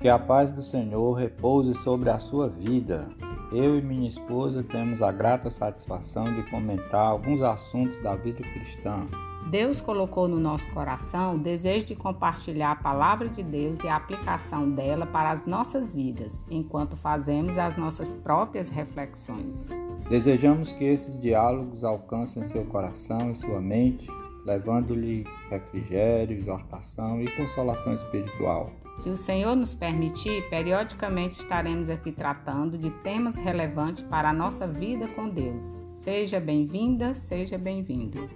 Que a paz do Senhor repouse sobre a sua vida. Eu e minha esposa temos a grata satisfação de comentar alguns assuntos da vida cristã. Deus colocou no nosso coração o desejo de compartilhar a palavra de Deus e a aplicação dela para as nossas vidas, enquanto fazemos as nossas próprias reflexões. Desejamos que esses diálogos alcancem seu coração e sua mente, levando-lhe refrigério, exortação e consolação espiritual. Se o Senhor nos permitir, periodicamente estaremos aqui tratando de temas relevantes para a nossa vida com Deus. Seja bem-vinda, seja bem-vindo.